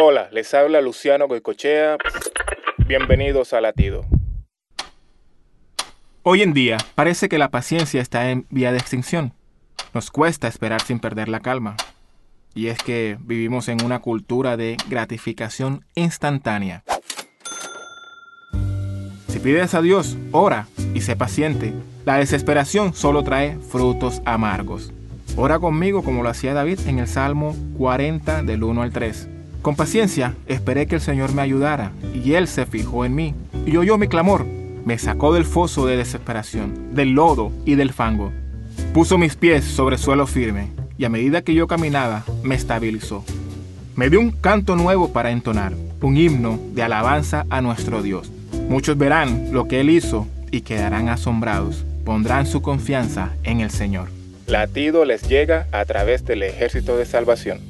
Hola, les habla Luciano Goicochea. Bienvenidos a Latido. Hoy en día parece que la paciencia está en vía de extinción. Nos cuesta esperar sin perder la calma. Y es que vivimos en una cultura de gratificación instantánea. Si pides a Dios, ora y sé paciente. La desesperación solo trae frutos amargos. Ora conmigo como lo hacía David en el Salmo 40 del 1 al 3. Con paciencia esperé que el Señor me ayudara, y Él se fijó en mí, y oyó mi clamor. Me sacó del foso de desesperación, del lodo y del fango. Puso mis pies sobre suelo firme, y a medida que yo caminaba, me estabilizó. Me dio un canto nuevo para entonar, un himno de alabanza a nuestro Dios. Muchos verán lo que Él hizo y quedarán asombrados. Pondrán su confianza en el Señor. Latido les llega a través del ejército de salvación.